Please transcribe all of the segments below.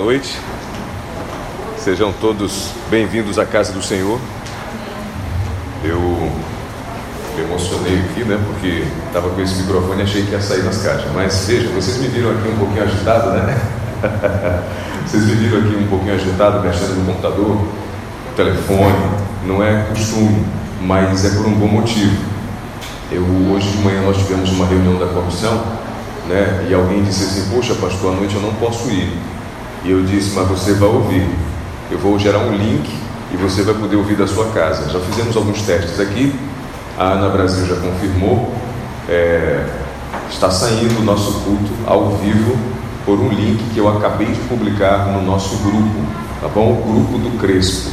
noite. Sejam todos bem-vindos à casa do Senhor. Eu Me emocionei aqui, né? Porque estava com esse microfone e achei que ia sair nas caixas. Mas veja, vocês me viram aqui um pouquinho agitado, né? vocês me viram aqui um pouquinho agitado, mexendo no computador, telefone. Não é costume, mas é por um bom motivo. Eu, hoje de manhã nós tivemos uma reunião da comissão, né? E alguém disse assim: Poxa, pastor, à noite eu não posso ir. E eu disse: Mas você vai ouvir. Eu vou gerar um link e você vai poder ouvir da sua casa. Já fizemos alguns testes aqui. A Ana Brasil já confirmou. É, está saindo o nosso culto ao vivo por um link que eu acabei de publicar no nosso grupo, tá bom? O grupo do Crespo.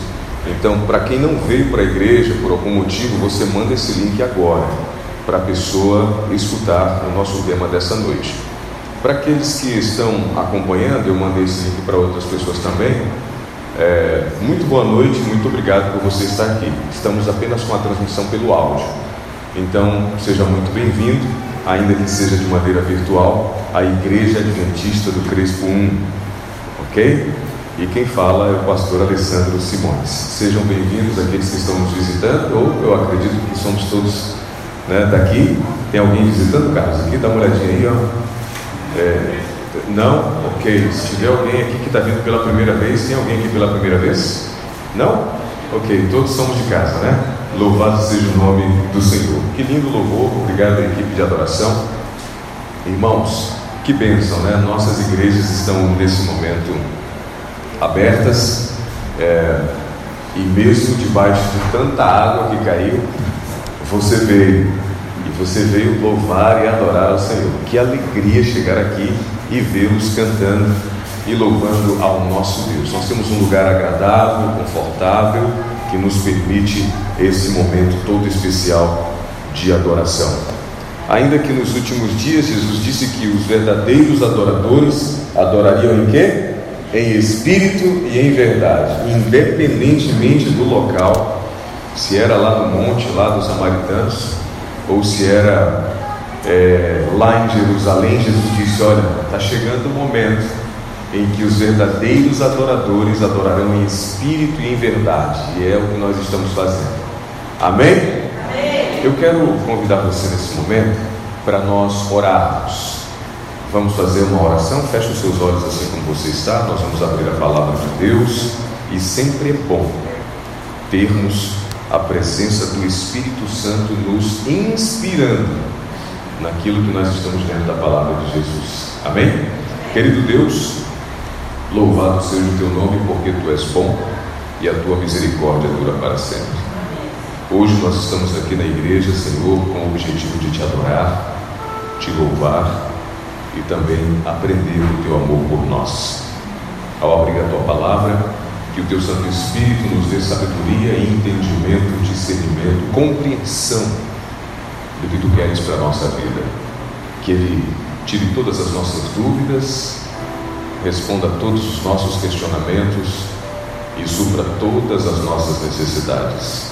Então, para quem não veio para a igreja por algum motivo, você manda esse link agora para a pessoa escutar o nosso tema dessa noite. Para aqueles que estão acompanhando, eu mandei esse link para outras pessoas também. É, muito boa noite, muito obrigado por você estar aqui. Estamos apenas com a transmissão pelo áudio. Então, seja muito bem-vindo, ainda que seja de maneira virtual, à Igreja Adventista do Crespo 1. Ok? E quem fala é o pastor Alessandro Simões. Sejam bem-vindos aqueles que estão nos visitando, ou eu acredito que somos todos né, daqui. Tem alguém visitando, Carlos? Aqui, dá uma olhadinha aí, ó. É, não? Ok. Se tiver alguém aqui que está vindo pela primeira vez, tem alguém aqui pela primeira vez? Não? Ok, todos somos de casa, né? Louvado seja o nome do Senhor. Que lindo louvor, obrigado à equipe de adoração. Irmãos, que bênção, né? Nossas igrejas estão nesse momento abertas é, e mesmo debaixo de tanta água que caiu, você veio e você veio louvar e adorar ao Senhor. Que alegria chegar aqui e vê-los cantando e louvando ao nosso Deus. Nós temos um lugar agradável, confortável, que nos permite esse momento todo especial de adoração. Ainda que nos últimos dias Jesus disse que os verdadeiros adoradores adorariam em quê? Em espírito e em verdade, independentemente do local, se era lá no monte, lá dos samaritanos, ou se era é, lá em Jerusalém, Jesus disse: Olha, está chegando o momento em que os verdadeiros adoradores adorarão em espírito e em verdade, e é o que nós estamos fazendo. Amém? Amém. Eu quero convidar você nesse momento para nós orarmos. Vamos fazer uma oração. Feche os seus olhos assim como você está. Nós vamos abrir a palavra de Deus. E sempre é bom termos a presença do Espírito Santo nos inspirando naquilo que nós estamos vendo da palavra de Jesus. Amém? Querido Deus, louvado seja o teu nome, porque tu és bom e a tua misericórdia dura para sempre. Hoje nós estamos aqui na igreja, Senhor, com o objetivo de te adorar, te louvar e também aprender o teu amor por nós. Ao abrir a tua palavra, que o teu Santo Espírito nos dê sabedoria, entendimento, discernimento, compreensão do que tu queres para a nossa vida. Que Ele tire todas as nossas dúvidas, responda a todos os nossos questionamentos e supra todas as nossas necessidades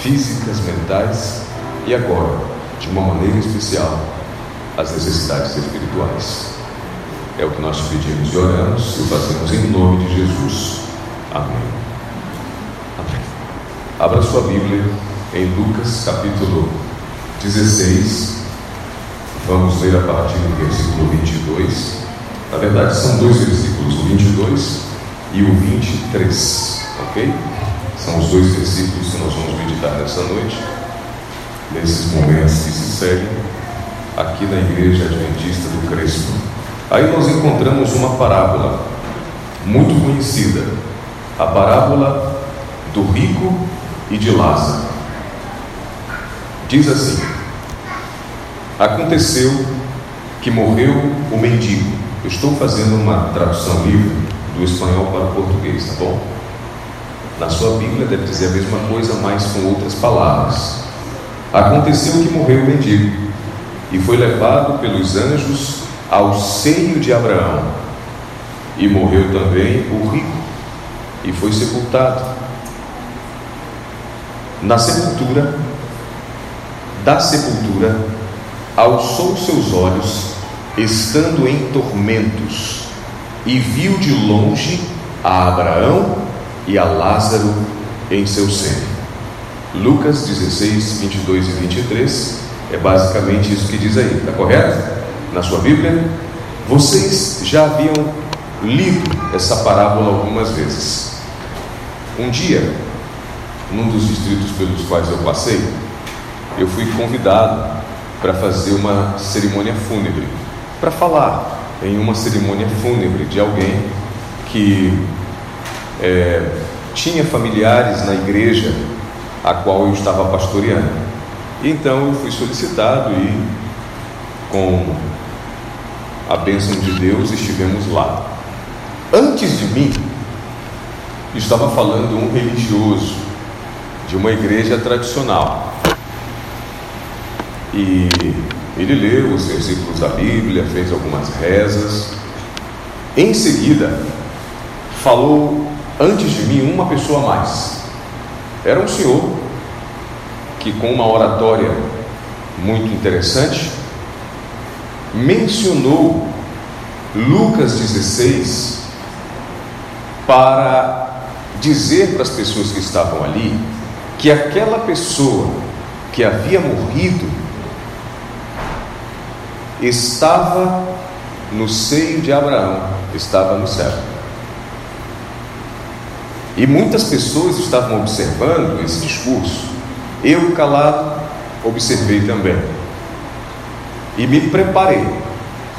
físicas, mentais e agora, de uma maneira especial, as necessidades espirituais. É o que nós pedimos e oramos e o fazemos em nome de Jesus. Amém. Abra sua Bíblia em Lucas capítulo 16. Vamos ler a partir do versículo 22. Na verdade, são dois versículos, o 22 e o 23, ok? São os dois versículos que nós vamos meditar nessa noite, nesses momentos que se seguem, aqui na Igreja Adventista do Crespo. Aí nós encontramos uma parábola muito conhecida, a parábola do rico e de Lázaro. Diz assim: Aconteceu que morreu o mendigo. Eu estou fazendo uma tradução livre do espanhol para o português, tá bom? Na sua Bíblia deve dizer a mesma coisa, mas com outras palavras. Aconteceu que morreu o mendigo e foi levado pelos anjos ao seio de Abraão. E morreu também o rico e foi sepultado. Na sepultura, da sepultura, alçou seus olhos, estando em tormentos, e viu de longe a Abraão e a Lázaro em seu seno. Lucas 16, 22 e 23 é basicamente isso que diz aí, está correto? Na sua Bíblia? Vocês já haviam lido essa parábola algumas vezes. Um dia, num dos distritos pelos quais eu passei, eu fui convidado para fazer uma cerimônia fúnebre, para falar em uma cerimônia fúnebre de alguém que é, tinha familiares na igreja a qual eu estava pastoreando. Então eu fui solicitado e, com a bênção de Deus, estivemos lá. Antes de mim, estava falando um religioso de uma igreja tradicional. E ele leu os versículos da Bíblia, fez algumas rezas. Em seguida, falou antes de mim uma pessoa a mais. Era um senhor que, com uma oratória muito interessante, mencionou Lucas 16 para dizer para as pessoas que estavam ali que aquela pessoa que havia morrido estava no seio de Abraão, estava no céu. E muitas pessoas estavam observando esse discurso. Eu, calado, observei também. E me preparei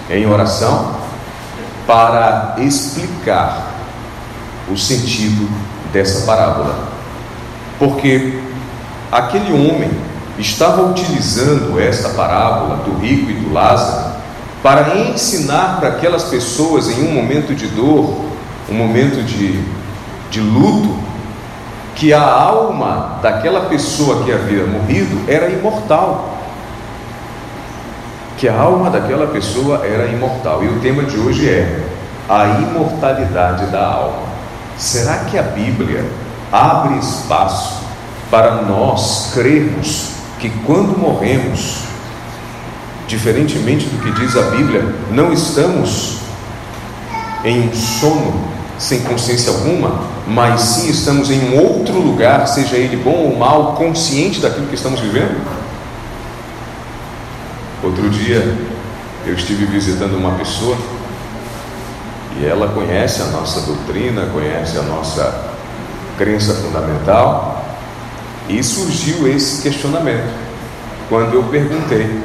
em oração para explicar o sentido dessa parábola. Porque aquele homem estava utilizando esta parábola do rico e do Lázaro para ensinar para aquelas pessoas em um momento de dor, um momento de de luto, que a alma daquela pessoa que havia morrido era imortal. Que a alma daquela pessoa era imortal. E o tema de hoje é a imortalidade da alma. Será que a Bíblia abre espaço para nós crermos que quando morremos, diferentemente do que diz a Bíblia, não estamos em um sono sem consciência alguma, mas sim estamos em um outro lugar, seja ele bom ou mal, consciente daquilo que estamos vivendo? Outro dia eu estive visitando uma pessoa e ela conhece a nossa doutrina, conhece a nossa crença fundamental e surgiu esse questionamento quando eu perguntei: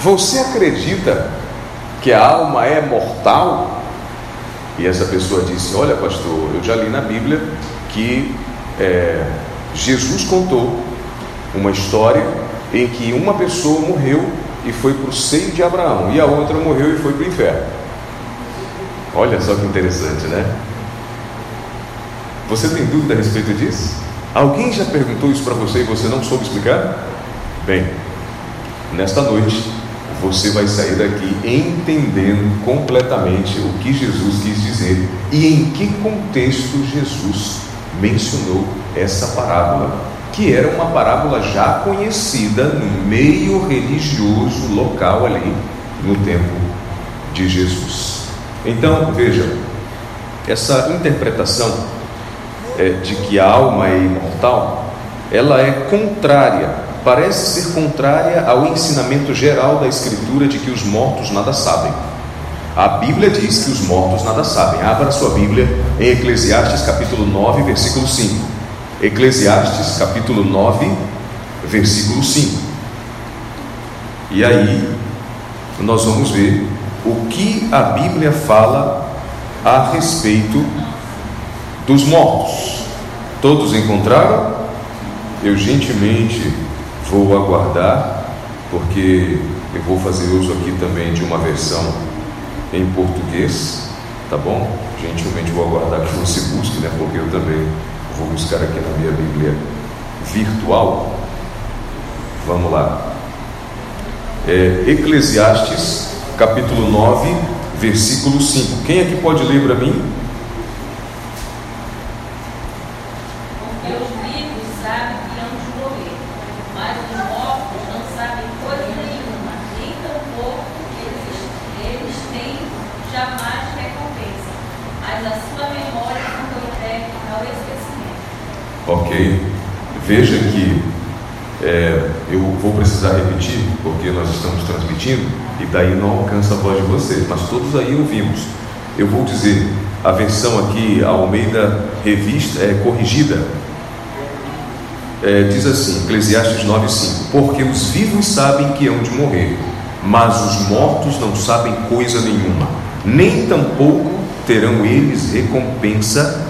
Você acredita que a alma é mortal? E essa pessoa disse: Olha, pastor, eu já li na Bíblia que é, Jesus contou uma história em que uma pessoa morreu e foi para o seio de Abraão, e a outra morreu e foi para o inferno. Olha só que interessante, né? Você tem dúvida a respeito disso? Alguém já perguntou isso para você e você não soube explicar? Bem, nesta noite você vai sair daqui entendendo completamente o que Jesus quis dizer e em que contexto Jesus mencionou essa parábola, que era uma parábola já conhecida no meio religioso local ali no tempo de Jesus. Então, vejam, essa interpretação é, de que a alma é imortal, ela é contrária parece ser contrária ao ensinamento geral da Escritura de que os mortos nada sabem. A Bíblia diz que os mortos nada sabem. Abra sua Bíblia em Eclesiastes capítulo 9, versículo 5. Eclesiastes capítulo 9, versículo 5. E aí nós vamos ver o que a Bíblia fala a respeito dos mortos. Todos encontraram? Eu gentilmente Vou aguardar, porque eu vou fazer uso aqui também de uma versão em português, tá bom? Gentilmente vou aguardar que você busque, né? Porque eu também vou buscar aqui na minha Bíblia virtual. Vamos lá. É, Eclesiastes, capítulo 9, versículo 5. Quem aqui pode ler para mim? Ok? Veja que precisar repetir, porque nós estamos transmitindo e daí não alcança a voz de vocês, mas todos aí ouvimos. Eu vou dizer, a versão aqui, a Almeida Revista, é corrigida, é, diz assim, Eclesiastes 9,5: Porque os vivos sabem que hão de morrer, mas os mortos não sabem coisa nenhuma, nem tampouco terão eles recompensa,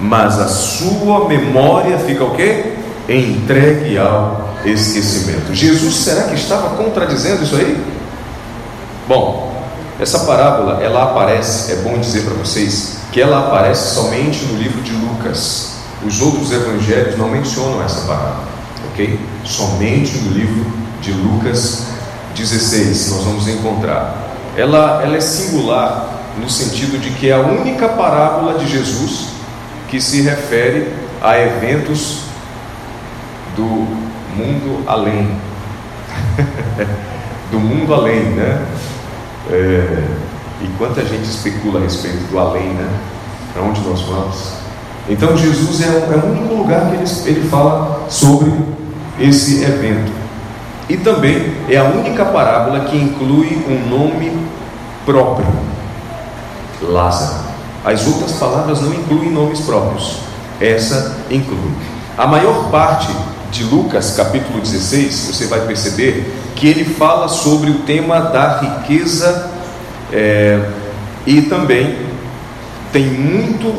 mas a sua memória fica o quê? Entregue ao esquecimento. Jesus será que estava contradizendo isso aí? Bom, essa parábola ela aparece, é bom dizer para vocês, que ela aparece somente no livro de Lucas. Os outros evangelhos não mencionam essa parábola, ok? Somente no livro de Lucas 16 nós vamos encontrar. Ela, ela é singular no sentido de que é a única parábola de Jesus que se refere a eventos do mundo além. do mundo além, né? É, e quanta gente especula a respeito do além, né? Para onde nós vamos? Então Jesus é o, é o único lugar que ele, ele fala sobre esse evento. E também é a única parábola que inclui um nome próprio, Lázaro. As outras palavras não incluem nomes próprios, essa inclui. A maior parte de Lucas, capítulo 16, você vai perceber que ele fala sobre o tema da riqueza é, e também tem muito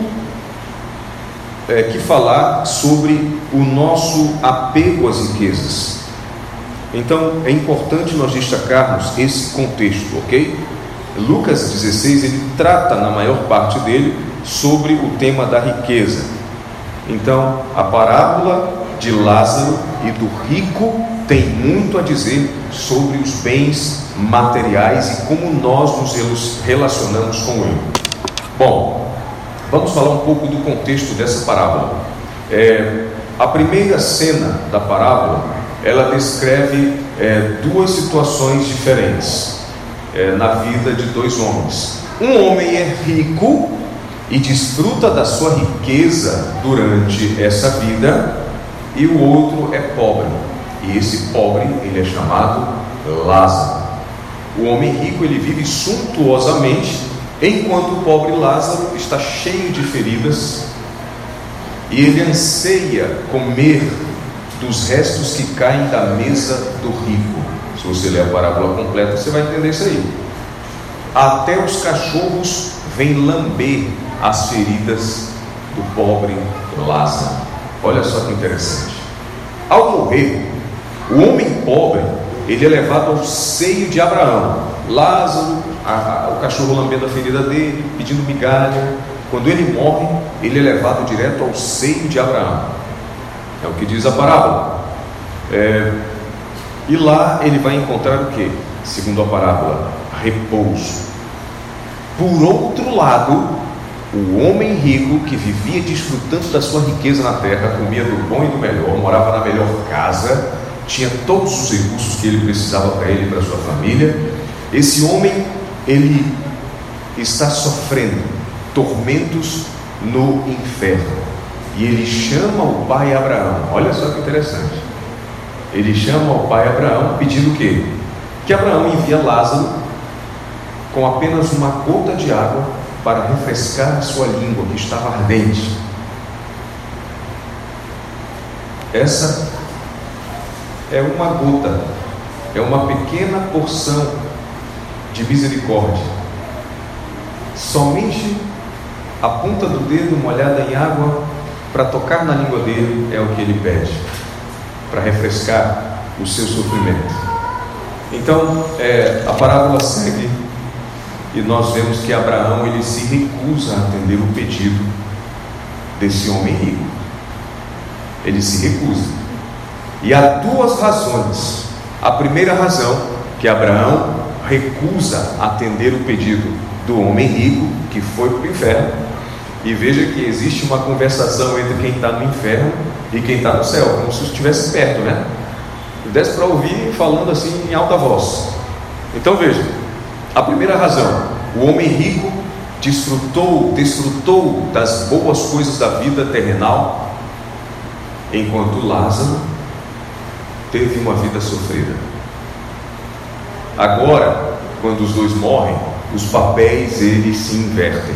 é, que falar sobre o nosso apego às riquezas. Então é importante nós destacarmos esse contexto, ok? Lucas 16 ele trata na maior parte dele sobre o tema da riqueza. Então a parábola de Lázaro e do rico tem muito a dizer sobre os bens materiais e como nós nos relacionamos com ele. Bom, vamos falar um pouco do contexto dessa parábola. É, a primeira cena da parábola ela descreve é, duas situações diferentes é, na vida de dois homens. Um homem é rico e desfruta da sua riqueza durante essa vida, e o outro é pobre. E esse pobre, ele é chamado Lázaro. O homem rico, ele vive suntuosamente, enquanto o pobre Lázaro está cheio de feridas, e ele anseia comer dos restos que caem da mesa do rico. Se você ler a parábola completa, você vai entender isso aí. Até os cachorros vêm lamber as feridas do pobre Lázaro. Olha só que interessante. Ao morrer, o homem pobre, ele é levado ao seio de Abraão. Lázaro, a, a, o cachorro lambendo a ferida dele, pedindo migalha. Quando ele morre, ele é levado direto ao seio de Abraão. É o que diz a parábola. É, e lá ele vai encontrar o que? Segundo a parábola, repouso. Por outro lado, o homem rico que vivia desfrutando da sua riqueza na terra, comia do bom e do melhor, morava na melhor casa, tinha todos os recursos que ele precisava para ele e para sua família. Esse homem, ele está sofrendo tormentos no inferno. E ele chama o pai Abraão. Olha só que interessante. Ele chama o pai Abraão pedindo o quê? Que Abraão envia Lázaro com apenas uma gota de água para refrescar a sua língua que estava ardente. Essa é uma gota, é uma pequena porção de misericórdia. Somente a ponta do dedo molhada em água para tocar na língua dele é o que ele pede, para refrescar o seu sofrimento. Então, é, a parábola segue e nós vemos que Abraão ele se recusa a atender o pedido desse homem rico. Ele se recusa. E há duas razões. A primeira razão, que Abraão recusa atender o pedido do homem rico que foi para o inferno. E veja que existe uma conversação entre quem está no inferno e quem está no céu, como se estivesse perto, né? E desse para ouvir falando assim em alta voz. Então veja, a primeira razão, o homem rico desfrutou, desfrutou das boas coisas da vida terrenal, enquanto Lázaro teve uma vida sofrida. Agora, quando os dois morrem, os papéis eles se invertem,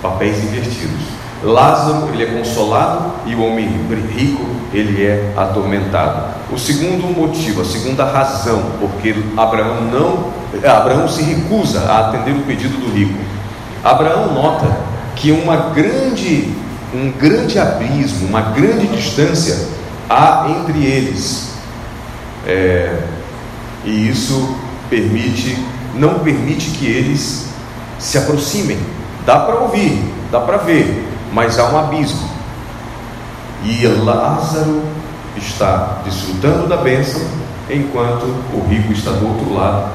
papéis invertidos. Lázaro ele é consolado e o homem rico ele é atormentado. O segundo motivo, a segunda razão, porque Abraão não, Abraão se recusa a atender o pedido do rico. Abraão nota que uma grande, um grande abismo, uma grande distância há entre eles. É, e isso permite, não permite que eles se aproximem. Dá para ouvir, dá para ver, mas há um abismo. E Lázaro está desfrutando da bênção, enquanto o rico está do outro lado,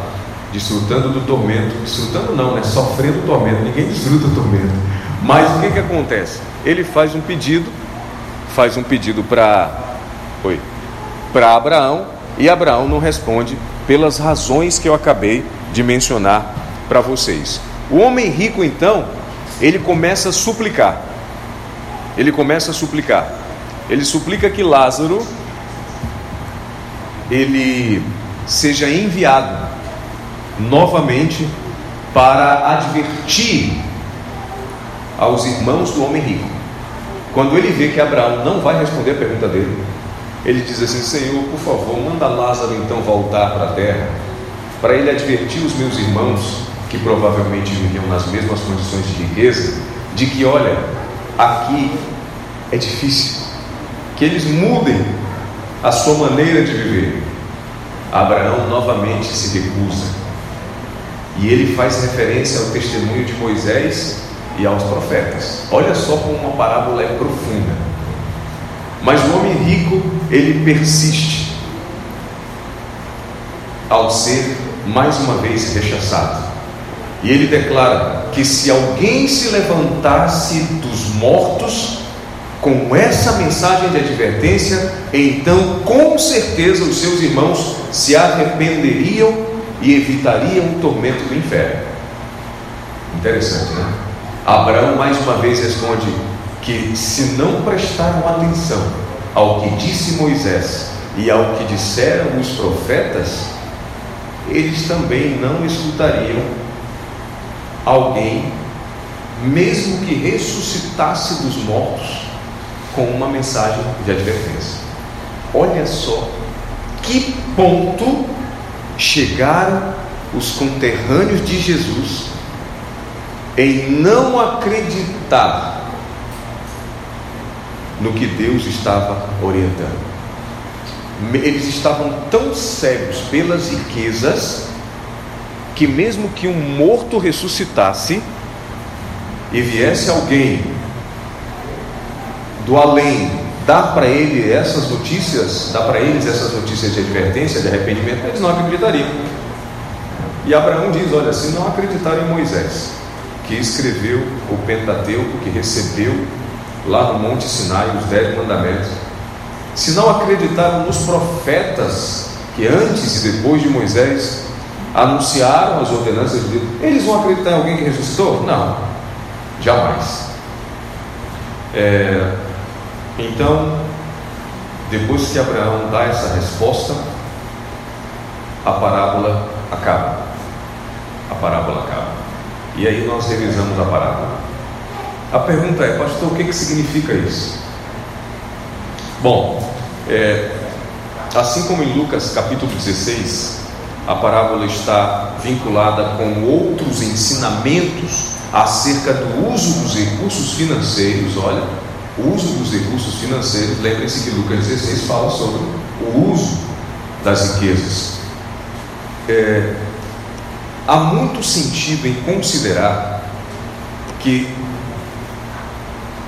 desfrutando do tormento. Desfrutando não, né? Sofrendo o tormento. Ninguém desfruta o tormento. Mas o que, que acontece? Ele faz um pedido, faz um pedido para Oi. Para Abraão, e Abraão não responde pelas razões que eu acabei de mencionar para vocês. O homem rico, então, ele começa a suplicar. Ele começa a suplicar. Ele suplica que Lázaro ele seja enviado novamente para advertir aos irmãos do homem rico. Quando ele vê que Abraão não vai responder a pergunta dele, ele diz assim: Senhor, por favor, manda Lázaro então voltar para a terra, para ele advertir os meus irmãos, que provavelmente viviam nas mesmas condições de riqueza, de que, olha, aqui é difícil, que eles mudem a sua maneira de viver. Abraão novamente se recusa, e ele faz referência ao testemunho de Moisés e aos profetas. Olha só como uma parábola é profunda. Mas o homem rico, ele persiste ao ser mais uma vez rechaçado. E ele declara que se alguém se levantasse dos mortos com essa mensagem de advertência, então com certeza os seus irmãos se arrependeriam e evitariam o tormento do inferno. Interessante, né? Abraão mais uma vez responde: que, se não prestaram atenção ao que disse Moisés e ao que disseram os profetas, eles também não escutariam alguém, mesmo que ressuscitasse dos mortos, com uma mensagem de advertência. Olha só que ponto chegaram os conterrâneos de Jesus em não acreditar no que Deus estava orientando. Eles estavam tão cegos pelas riquezas que, mesmo que um morto ressuscitasse e viesse alguém do além dar para ele essas notícias, dar para eles essas notícias de advertência, de arrependimento, eles não acreditariam. E Abraão diz: Olha, se não acreditarem em Moisés, que escreveu o Pentateuco, que recebeu lá no Monte Sinai, os Dez Mandamentos, se não acreditaram nos profetas que antes e depois de Moisés anunciaram as ordenanças de Deus, eles vão acreditar em alguém que ressuscitou? Não, jamais. É, então, depois que Abraão dá essa resposta, a parábola acaba. A parábola acaba. E aí nós revisamos a parábola. A pergunta é, pastor, o que, que significa isso? Bom, é, assim como em Lucas capítulo 16, a parábola está vinculada com outros ensinamentos acerca do uso dos recursos financeiros, olha, o uso dos recursos financeiros, lembrem-se que Lucas 16 fala sobre o uso das riquezas. É, há muito sentido em considerar que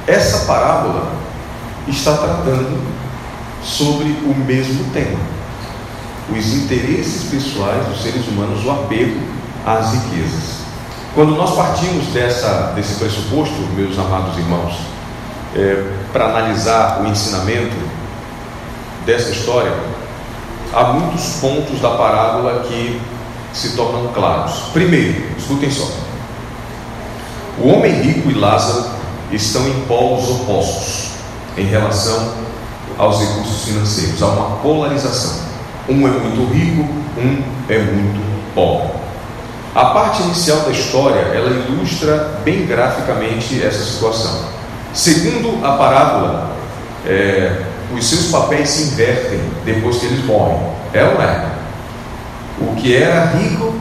essa parábola está tratando sobre o mesmo tema: os interesses pessoais dos seres humanos, o apego às riquezas. Quando nós partimos dessa, desse pressuposto, meus amados irmãos, é, para analisar o ensinamento dessa história, há muitos pontos da parábola que se tornam claros. Primeiro, escutem só: o homem rico e Lázaro estão em polos opostos em relação aos recursos financeiros, há uma polarização. Um é muito rico, um é muito pobre. A parte inicial da história, ela ilustra bem graficamente essa situação. Segundo a parábola, é, os seus papéis se invertem depois que eles morrem. É ou não é? O que era rico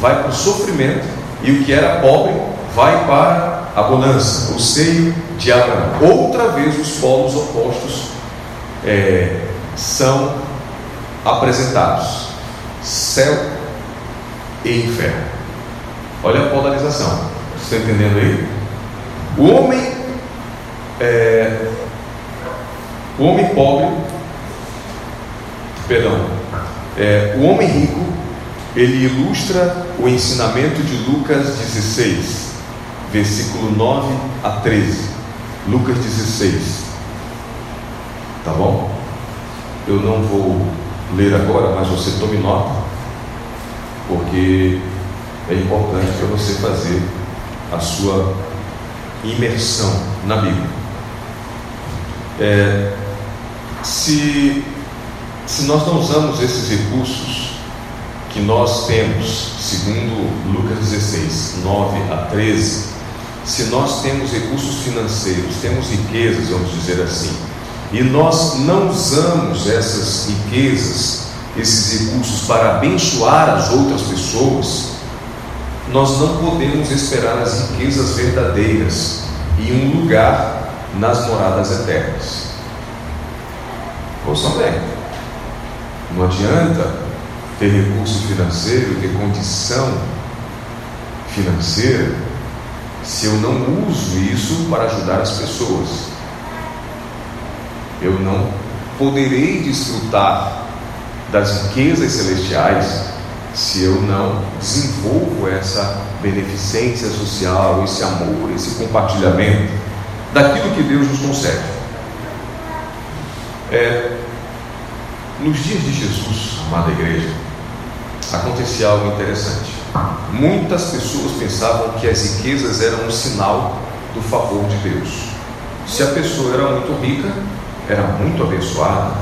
vai para o sofrimento e o que era pobre vai para a bonança, o seio de Abraão. Outra vez os polos opostos é, são apresentados: céu e inferno. Olha a polarização. Você está entendendo aí? O homem, é, o homem pobre, perdão, é, o homem rico, ele ilustra o ensinamento de Lucas 16, versículo 9 a 13. Lucas 16. Tá bom? Eu não vou ler agora, mas você tome nota, porque é importante para você fazer a sua imersão na Bíblia. É, se, se nós não usamos esses recursos que nós temos, segundo Lucas 16, 9 a 13, se nós temos recursos financeiros, temos riquezas, vamos dizer assim, e nós não usamos essas riquezas, esses recursos para abençoar as outras pessoas, nós não podemos esperar as riquezas verdadeiras e um lugar nas moradas eternas. Ouçam bem, não adianta ter recurso financeiro, ter condição financeira, se eu não uso isso para ajudar as pessoas eu não poderei desfrutar das riquezas celestiais se eu não desenvolvo essa beneficência social, esse amor, esse compartilhamento daquilo que Deus nos concede. É, nos dias de Jesus, amada igreja, acontecia algo interessante. Muitas pessoas pensavam que as riquezas eram um sinal do favor de Deus. Se a pessoa era muito rica, era muito abençoada,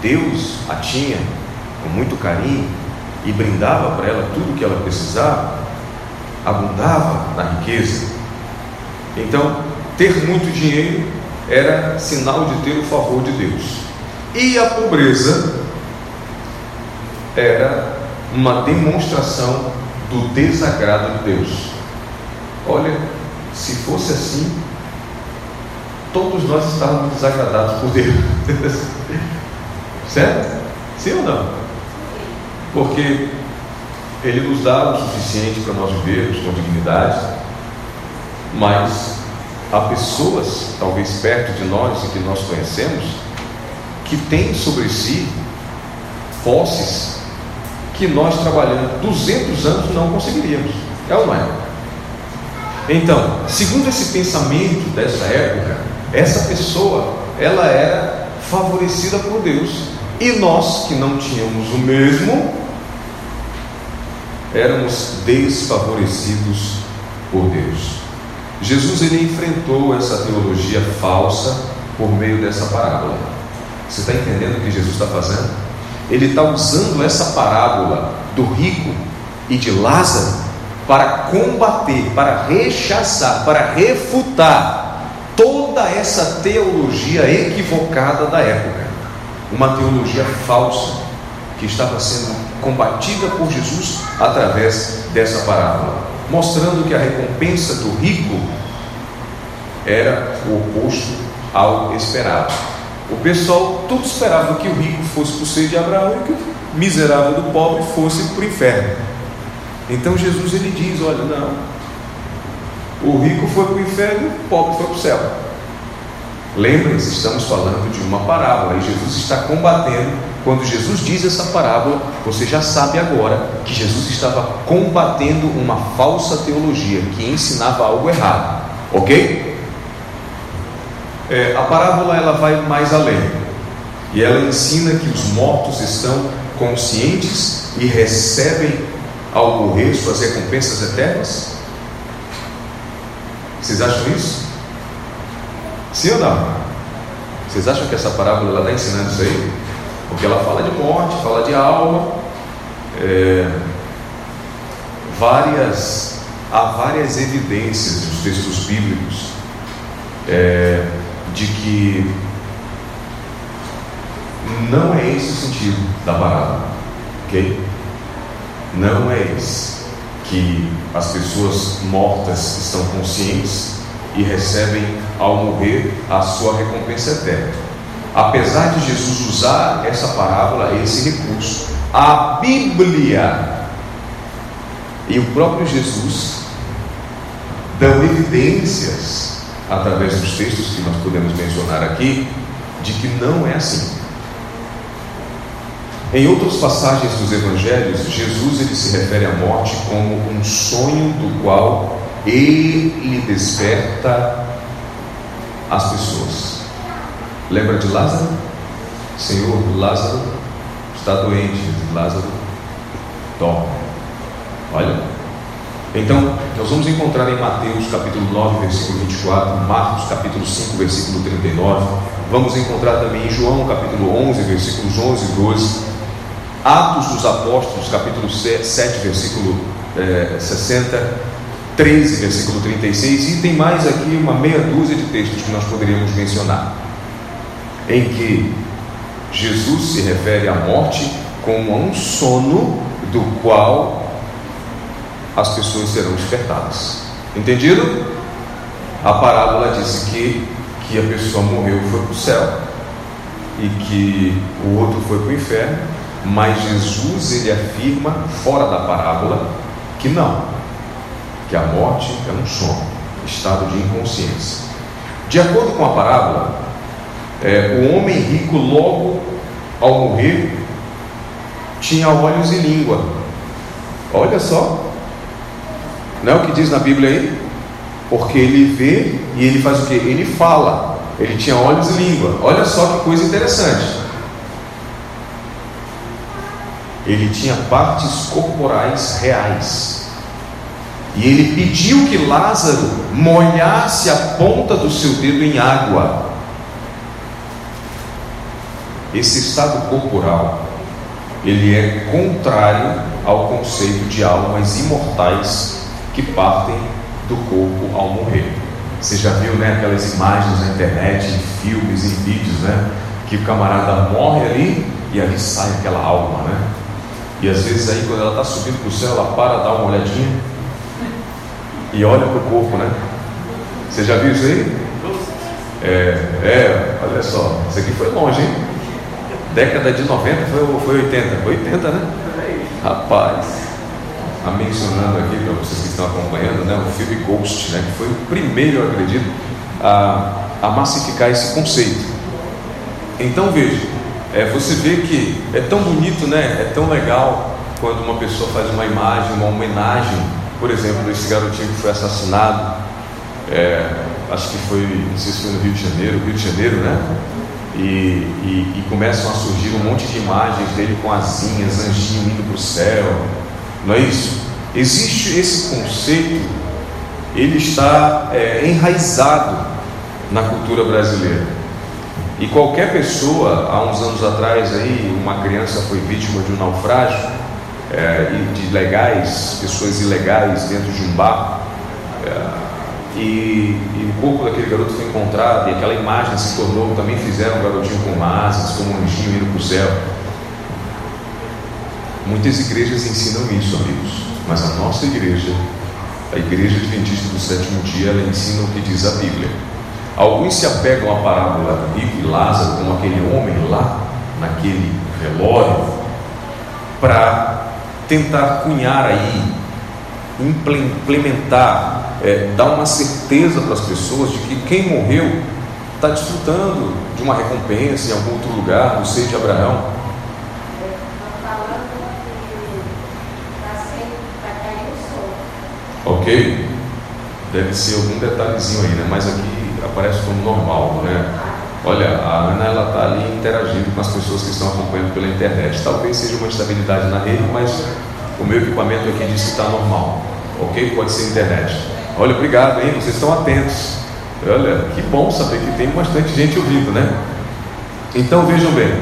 Deus a tinha com muito carinho e brindava para ela tudo o que ela precisava, abundava na riqueza. Então, ter muito dinheiro era sinal de ter o favor de Deus. E a pobreza era uma demonstração do desagrado de Deus. Olha, se fosse assim, todos nós estávamos desagradados por Deus. certo? Sim ou não? Porque Ele nos dá o suficiente para nós vivermos com dignidade, mas há pessoas, talvez perto de nós e que nós conhecemos, que têm sobre si posses que nós trabalhando 200 anos não conseguiríamos. É ou não é? Então, segundo esse pensamento dessa época, essa pessoa, ela era favorecida por Deus. E nós que não tínhamos o mesmo, éramos desfavorecidos por Deus. Jesus ele enfrentou essa teologia falsa por meio dessa parábola. Você está entendendo o que Jesus está fazendo? Ele está usando essa parábola do rico e de Lázaro para combater, para rechaçar, para refutar toda essa teologia equivocada da época, uma teologia falsa que estava sendo combatida por Jesus através dessa parábola, mostrando que a recompensa do rico era o oposto ao esperado. O pessoal tudo esperava que o rico fosse para o seio de Abraão e que o miserável do pobre fosse para o inferno. Então Jesus ele diz: olha, não, o rico foi para o inferno, o pobre foi para o céu. Lembrem-se, estamos falando de uma parábola e Jesus está combatendo. Quando Jesus diz essa parábola, você já sabe agora que Jesus estava combatendo uma falsa teologia que ensinava algo errado, ok? É, a parábola ela vai mais além e ela ensina que os mortos estão conscientes e recebem ao morrer suas recompensas eternas. Vocês acham isso? Sim ou não? Vocês acham que essa parábola está ensinando isso aí? Porque ela fala de morte, fala de alma, é, várias, há várias evidências nos textos bíblicos é, de que não é esse o sentido da parábola, ok? Não é esse que as pessoas mortas estão conscientes e recebem ao morrer a sua recompensa eterna. Apesar de Jesus usar essa parábola, esse recurso, a Bíblia e o próprio Jesus dão evidências através dos textos que nós podemos mencionar aqui de que não é assim. Em outras passagens dos evangelhos, Jesus ele se refere à morte como um sonho do qual ele desperta as pessoas. Lembra de Lázaro? Senhor, Lázaro está doente. Lázaro dorme. Olha. Então, nós vamos encontrar em Mateus capítulo 9, versículo 24, Marcos capítulo 5, versículo 39. Vamos encontrar também em João capítulo 11, versículos 11 e 12. Atos dos Apóstolos, capítulo 7, versículo é, 60, 13, versículo 36, e tem mais aqui uma meia dúzia de textos que nós poderíamos mencionar, em que Jesus se refere à morte como a um sono do qual as pessoas serão despertadas. Entendido? A parábola disse que, que a pessoa morreu foi para o céu, e que o outro foi para o inferno, mas Jesus ele afirma fora da parábola que não, que a morte é um sono, estado de inconsciência. De acordo com a parábola, é, o homem rico logo ao morrer tinha olhos e língua. Olha só, não é o que diz na Bíblia aí? Porque ele vê e ele faz o que? Ele fala. Ele tinha olhos e língua. Olha só que coisa interessante. ele tinha partes corporais reais. E ele pediu que Lázaro molhasse a ponta do seu dedo em água. Esse estado corporal, ele é contrário ao conceito de almas imortais que partem do corpo ao morrer. Você já viu né, aquelas imagens na internet, em filmes, em vídeos, né? Que o camarada morre ali e ali sai aquela alma, né? E às vezes aí quando ela está subindo para o céu, ela para, dá uma olhadinha e olha para o corpo, né? Você já viu isso aí? É, é, olha só, isso aqui foi longe, hein? Década de 90 foi, foi 80, foi 80, né? Rapaz, tá mencionando aqui para vocês que estão acompanhando, né? O filme Ghost, né? Que foi o primeiro, eu acredito, a, a massificar esse conceito. Então veja, é, você vê que é tão bonito, né? É tão legal quando uma pessoa faz uma imagem, uma homenagem, por exemplo, desse garotinho que foi assassinado. É, acho que foi, não sei se foi no Rio de Janeiro, Rio de Janeiro, né? E, e, e começam a surgir um monte de imagens dele com asinhas, anjinho indo para o céu, não é isso? Existe esse conceito, ele está é, enraizado na cultura brasileira. E qualquer pessoa, há uns anos atrás, aí, uma criança foi vítima de um naufrágio, é, de legais, pessoas ilegais dentro de um bar, é, e, e, o corpo daquele garoto foi encontrado, e aquela imagem se tornou, também fizeram um garotinho com asas, como um anjinho indo para o céu. Muitas igrejas ensinam isso, amigos, mas a nossa igreja, a Igreja Adventista do Sétimo Dia, ela ensina o que diz a Bíblia. Alguns se apegam à parábola do rico e Lázaro, como aquele homem lá, naquele velório, para tentar cunhar aí, implementar, é, dar uma certeza para as pessoas de que quem morreu está desfrutando de uma recompensa em algum outro lugar, no seio de Abraão. Ok? Deve ser algum detalhezinho aí, né? Mas aqui aparece como normal, né? Olha, a Ana ela está ali interagindo com as pessoas que estão acompanhando pela internet. Talvez seja uma instabilidade na rede, mas o meu equipamento aqui diz que está normal. Ok? Pode ser internet. Olha, obrigado, hein? Vocês estão atentos. Olha, que bom saber que tem bastante gente ouvindo, né? Então vejam bem,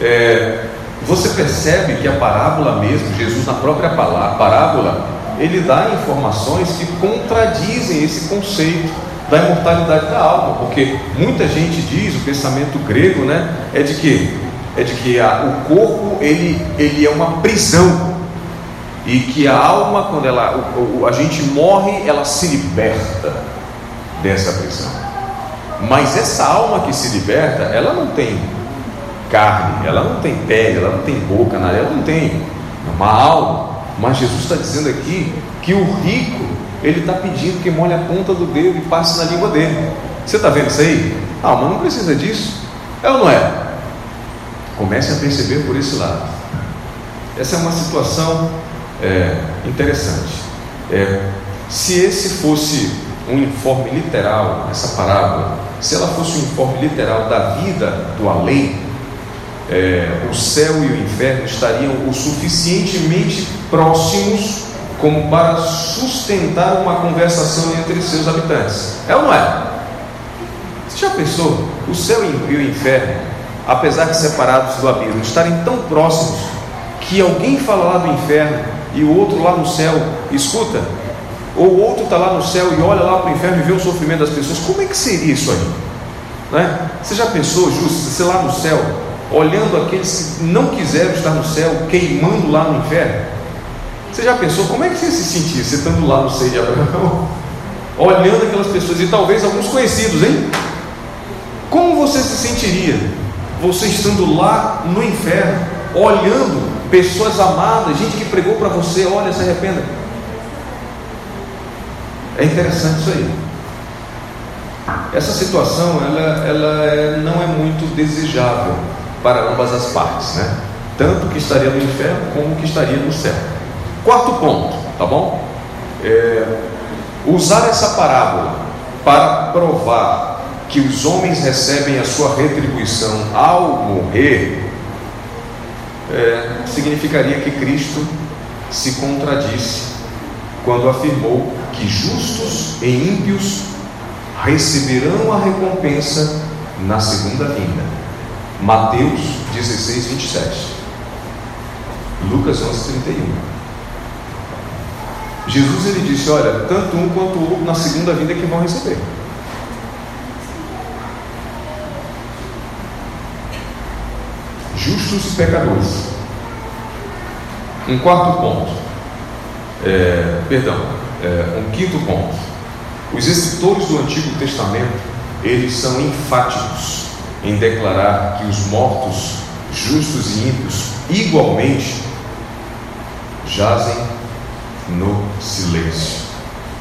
É, você percebe que a parábola mesmo, Jesus na própria parábola, ele dá informações que contradizem esse conceito da imortalidade da alma, porque muita gente diz, o pensamento grego, né, é de que é de que a, o corpo ele, ele é uma prisão e que a alma quando ela o, o, a gente morre ela se liberta dessa prisão. Mas essa alma que se liberta, ela não tem carne, ela não tem pele, ela não tem boca, nada, ela não tem uma alma. Mas Jesus está dizendo aqui que o rico, ele está pedindo que molhe a ponta do dedo e passe na língua dele. Você está vendo isso aí? Ah, mas não precisa disso. É ou não é? Comece a perceber por esse lado. Essa é uma situação é, interessante. É, se esse fosse um informe literal, essa parábola, se ela fosse um informe literal da vida do além, é, o céu e o inferno estariam o suficientemente próximos como para sustentar uma conversação entre seus habitantes. É ou não é? Você já pensou? O céu e o inferno, apesar de separados do abismo, estarem tão próximos que alguém fala lá do inferno e o outro lá no céu escuta, ou o outro está lá no céu e olha lá para o inferno e vê o sofrimento das pessoas, como é que seria isso aí? Né? Você já pensou, Justo, você lá no céu olhando aqueles que não quiseram estar no céu, queimando lá no inferno. Você já pensou como é que você se sentia, você estando lá no seio de Abraão, olhando aquelas pessoas, e talvez alguns conhecidos, hein? Como você se sentiria, você estando lá no inferno, olhando pessoas amadas, gente que pregou para você, olha, se arrependa. É interessante isso aí. Essa situação, ela, ela é, não é muito desejável para ambas as partes, né? Tanto que estaria no inferno como que estaria no céu. Quarto ponto, tá bom? É, usar essa parábola para provar que os homens recebem a sua retribuição ao morrer é, significaria que Cristo se contradisse quando afirmou que justos e ímpios receberão a recompensa na segunda vinda. Mateus 16, 27. Lucas 11, 31. Jesus ele disse: Olha, tanto um quanto o outro na segunda vinda que vão receber. Justos e pecadores. Um quarto ponto. É, perdão, é, um quinto ponto. Os escritores do Antigo Testamento, eles são enfáticos em declarar que os mortos, justos e ímpios, igualmente jazem no silêncio,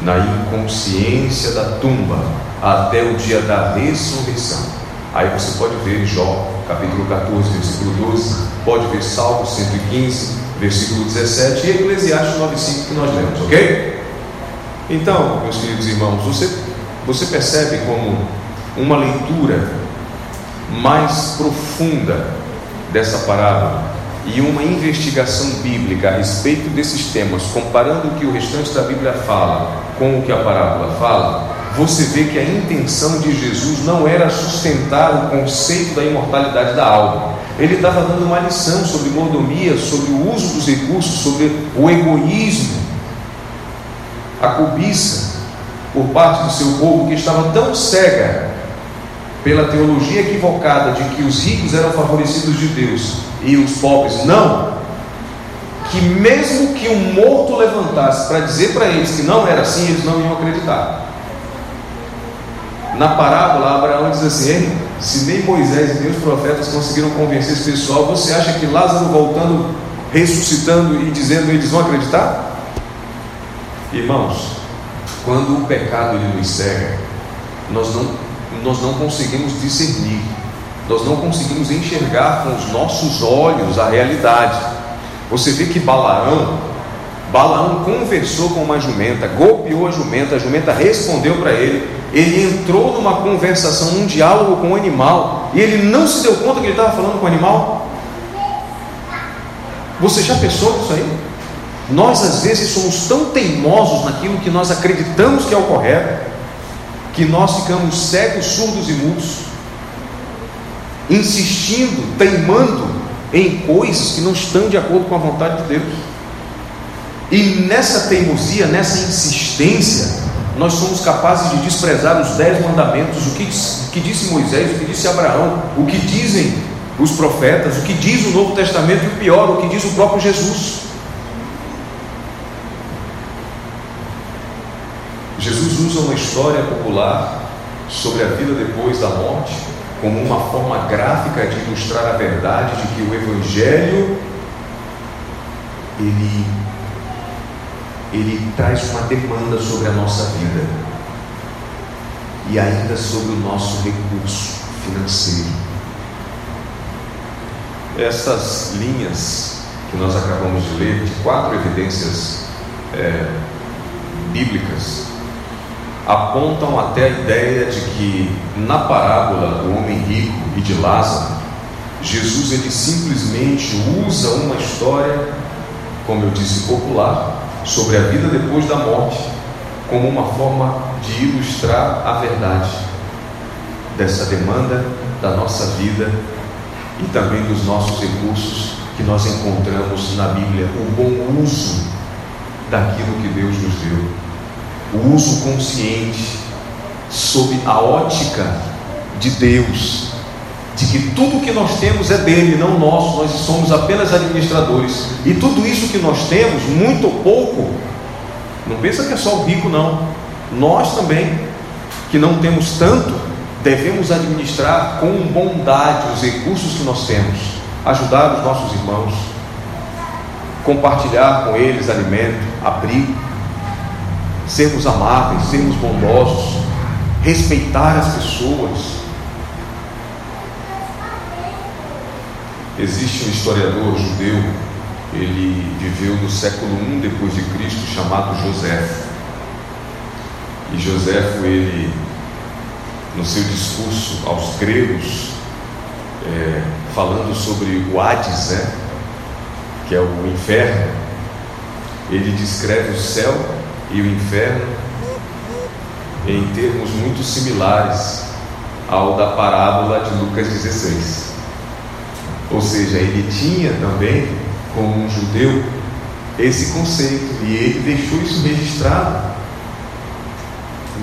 na inconsciência da tumba, até o dia da ressurreição. Aí você pode ver Jó, capítulo 14, versículo 12, pode ver Salmo 115, versículo 17 e Eclesiastes 9,5 que nós lemos, ok? Então, meus queridos irmãos, você, você percebe como uma leitura mais profunda dessa parábola e uma investigação bíblica a respeito desses temas, comparando o que o restante da Bíblia fala com o que a parábola fala, você vê que a intenção de Jesus não era sustentar o conceito da imortalidade da alma. Ele estava dando uma lição sobre mordomia, sobre o uso dos recursos, sobre o egoísmo, a cobiça por parte do seu povo que estava tão cega pela teologia equivocada de que os ricos eram favorecidos de Deus e os pobres não, que mesmo que um morto levantasse para dizer para eles que não era assim, eles não iam acreditar. Na parábola, Abraão diz assim: se nem Moisés e nem os profetas conseguiram convencer esse pessoal, você acha que Lázaro voltando, ressuscitando e dizendo eles vão acreditar? Irmãos, quando o pecado ele nos cega, nós não nós não conseguimos discernir, nós não conseguimos enxergar com os nossos olhos a realidade. Você vê que Balaão, Balaão conversou com uma jumenta, golpeou a jumenta, a jumenta respondeu para ele, ele entrou numa conversação, num diálogo com o animal, e ele não se deu conta que ele estava falando com o animal. Você já pensou nisso aí? Nós às vezes somos tão teimosos naquilo que nós acreditamos que é o correto, que nós ficamos cegos, surdos e mudos, insistindo, teimando em coisas que não estão de acordo com a vontade de Deus. E nessa teimosia, nessa insistência, nós somos capazes de desprezar os dez mandamentos, o que, o que disse Moisés, o que disse Abraão, o que dizem os profetas, o que diz o Novo Testamento e o pior, o que diz o próprio Jesus. Jesus usa uma história popular sobre a vida depois da morte como uma forma gráfica de ilustrar a verdade de que o Evangelho ele, ele traz uma demanda sobre a nossa vida e ainda sobre o nosso recurso financeiro. Essas linhas que nós acabamos de ler, de quatro evidências é, bíblicas, apontam até a ideia de que na parábola do homem rico e de Lázaro, Jesus ele simplesmente usa uma história, como eu disse, popular, sobre a vida depois da morte, como uma forma de ilustrar a verdade dessa demanda da nossa vida e também dos nossos recursos que nós encontramos na Bíblia, o bom uso daquilo que Deus nos deu o uso consciente, sob a ótica de Deus, de que tudo que nós temos é dele, não nosso, nós somos apenas administradores. E tudo isso que nós temos, muito ou pouco, não pensa que é só o rico, não. Nós também, que não temos tanto, devemos administrar com bondade os recursos que nós temos, ajudar os nossos irmãos, compartilhar com eles alimento, abrigo sermos amáveis, sermos bondosos, respeitar as pessoas. Existe um historiador judeu, ele viveu no século I depois de Cristo, chamado José. E José, ele, no seu discurso aos gregos, é, falando sobre o Hades, né, que é o inferno, ele descreve o céu e o inferno em termos muito similares ao da parábola de Lucas 16. Ou seja, ele tinha também, como um judeu, esse conceito e ele deixou isso registrado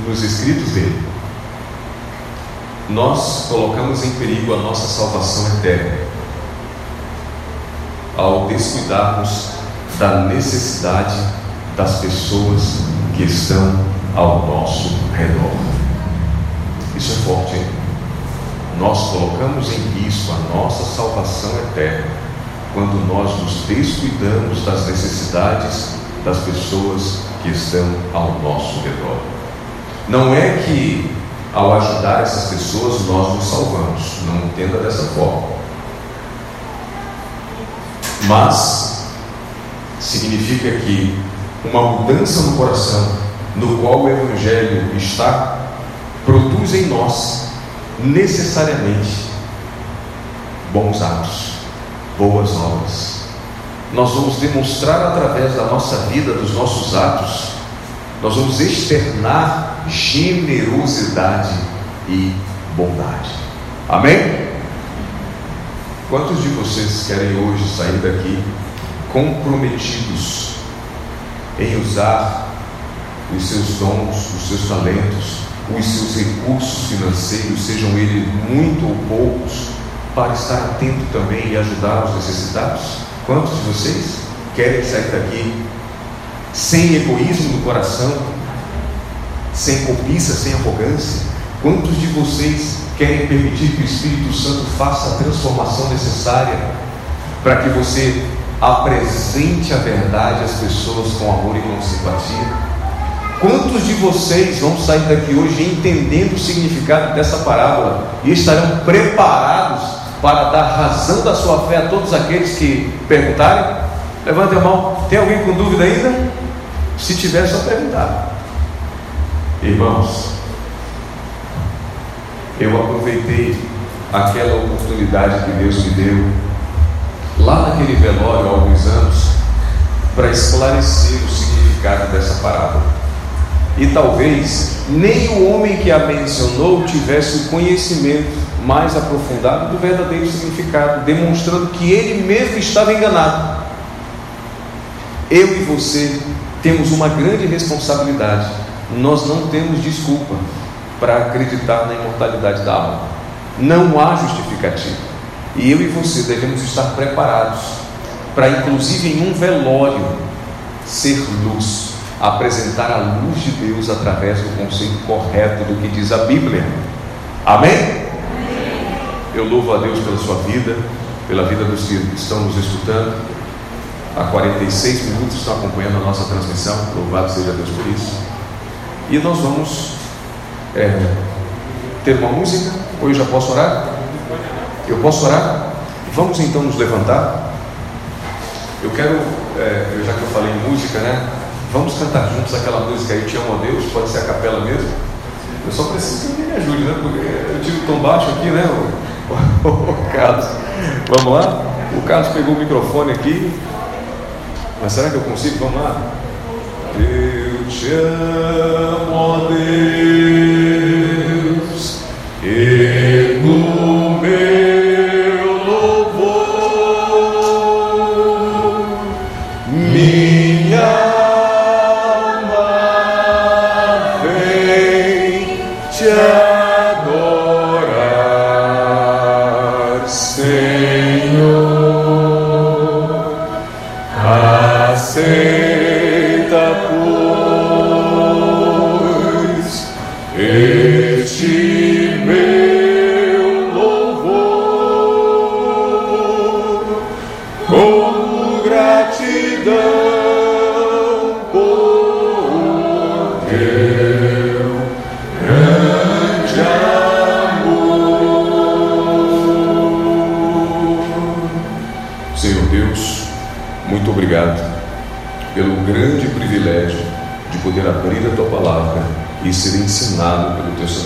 nos escritos dele. Nós colocamos em perigo a nossa salvação eterna ao descuidarmos da necessidade das pessoas que estão ao nosso redor. Isso é forte, hein? Nós colocamos em risco a nossa salvação eterna quando nós nos descuidamos das necessidades das pessoas que estão ao nosso redor. Não é que ao ajudar essas pessoas nós nos salvamos, não entenda dessa forma. Mas significa que uma mudança no coração, no qual o Evangelho está, produz em nós necessariamente bons atos, boas obras. Nós vamos demonstrar através da nossa vida, dos nossos atos, nós vamos externar generosidade e bondade. Amém? Quantos de vocês querem hoje sair daqui comprometidos em usar os seus dons, os seus talentos, os seus recursos financeiros, sejam eles muito ou poucos, para estar atento também e ajudar os necessitados? Quantos de vocês querem sair daqui sem egoísmo no coração, sem cobiça, sem arrogância? Quantos de vocês querem permitir que o Espírito Santo faça a transformação necessária para que você apresente a verdade às pessoas com amor e com simpatia. Quantos de vocês vão sair daqui hoje entendendo o significado dessa parábola e estarão preparados para dar razão da sua fé a todos aqueles que perguntarem? Levante a mão. Tem alguém com dúvida ainda? Se tiver, é só perguntar. Irmãos, eu aproveitei aquela oportunidade que Deus me deu lá naquele velório há alguns anos para esclarecer o significado dessa parábola. E talvez nem o homem que a mencionou tivesse o conhecimento mais aprofundado do verdadeiro significado, demonstrando que ele mesmo estava enganado. Eu e você temos uma grande responsabilidade. Nós não temos desculpa para acreditar na imortalidade da alma. Não há justificativa. E eu e você devemos estar preparados para, inclusive em um velório, ser luz, apresentar a luz de Deus através do conceito correto do que diz a Bíblia. Amém? Eu louvo a Deus pela sua vida, pela vida dos que estão nos escutando. Há 46 minutos estão acompanhando a nossa transmissão. Louvado seja Deus por isso. E nós vamos é, ter uma música. Ou eu já posso orar? Eu posso orar? Vamos então nos levantar. Eu quero, é, já que eu falei em música, né? Vamos cantar juntos aquela música aí, Te Amo a Deus, pode ser a capela mesmo. Eu só preciso que me ajude, né? Porque eu tive o tom baixo aqui, né? O, o, o Carlos. Vamos lá? O Carlos pegou o microfone aqui. Mas será que eu consigo? Vamos lá. Eu te amo, ó Deus,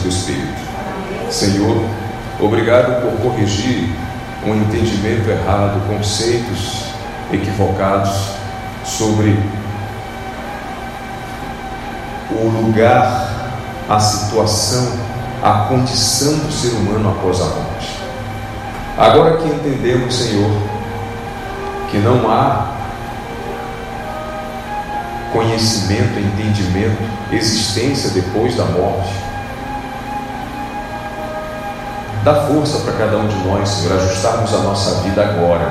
teu Espírito. Senhor, obrigado por corrigir um entendimento errado, conceitos equivocados sobre o lugar, a situação, a condição do ser humano após a morte. Agora que entendemos, Senhor, que não há conhecimento, entendimento, existência depois da morte. Dá força para cada um de nós, Senhor, ajustarmos a nossa vida agora.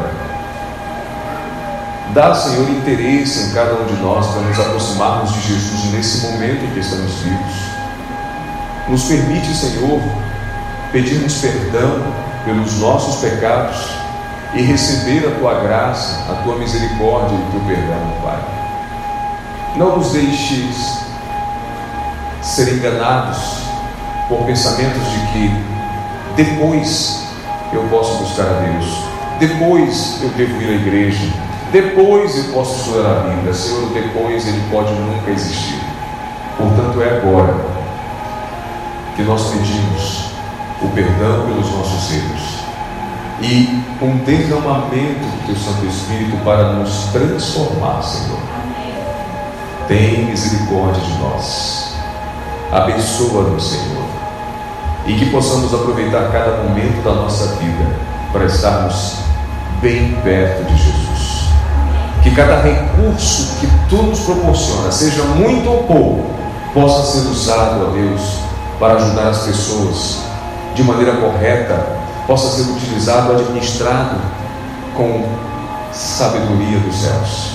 Dá, Senhor, interesse em cada um de nós para nos aproximarmos de Jesus nesse momento em que estamos vivos. Nos permite, Senhor, pedirmos perdão pelos nossos pecados e receber a tua graça, a tua misericórdia e o teu perdão, Pai. Não nos deixes ser enganados por pensamentos de que depois eu posso buscar a Deus, depois eu devo ir à igreja, depois eu posso estudar a Bíblia. Senhor, depois ele pode nunca existir. Portanto, é agora que nós pedimos o perdão pelos nossos erros e um derramamento do Teu Santo Espírito para nos transformar, Senhor. Tem misericórdia de nós. Abençoa-nos, Senhor. E que possamos aproveitar cada momento da nossa vida para estarmos bem perto de Jesus. Que cada recurso que Tu nos proporciona, seja muito ou pouco, possa ser usado, ó Deus, para ajudar as pessoas de maneira correta, possa ser utilizado, administrado com sabedoria dos céus.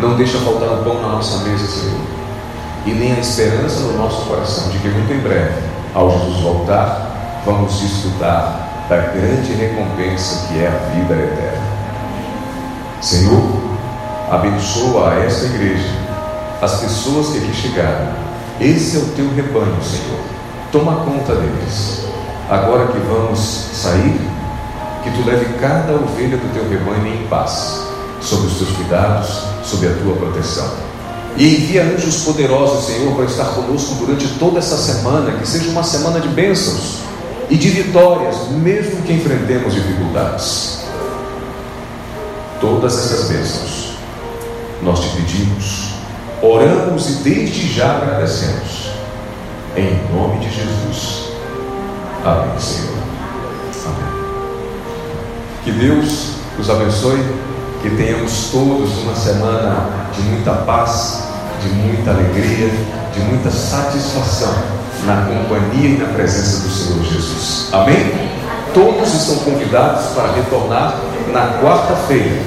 Não deixa faltar o pão na nossa mesa, Senhor, e nem a esperança no nosso coração de que muito em breve, ao Jesus voltar, vamos desfrutar da grande recompensa que é a vida eterna. Senhor, abençoa esta igreja, as pessoas que aqui chegaram. Esse é o teu rebanho, Senhor. Toma conta deles. Agora que vamos sair, que tu leve cada ovelha do teu rebanho em paz, sob os teus cuidados, sob a tua proteção. E envia anjos poderosos, Senhor, para estar conosco durante toda essa semana, que seja uma semana de bênçãos e de vitórias, mesmo que enfrentemos dificuldades. Todas essas bênçãos nós te pedimos, oramos e desde já agradecemos. Em nome de Jesus. Amém, Senhor. Amém. Que Deus os abençoe, que tenhamos todos uma semana de muita paz, de muita alegria, de muita satisfação na companhia e na presença do Senhor Jesus. Amém? Todos estão convidados para retornar na quarta-feira.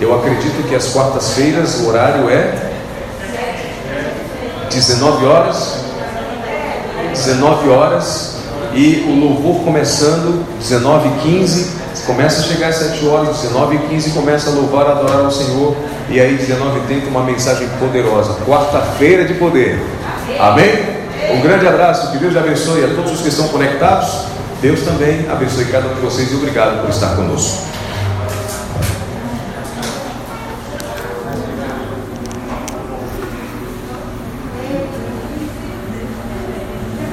Eu acredito que as quartas-feiras o horário é 19 horas. 19 horas e o louvor começando 19 h 15 começa a chegar às 7 horas, 19 h 15 começa a louvar, adorar ao Senhor e aí 19 h 30 uma mensagem poderosa, quarta-feira de poder. Amém? Um grande abraço, que Deus abençoe a todos os que estão conectados. Deus também abençoe cada um de vocês e obrigado por estar conosco.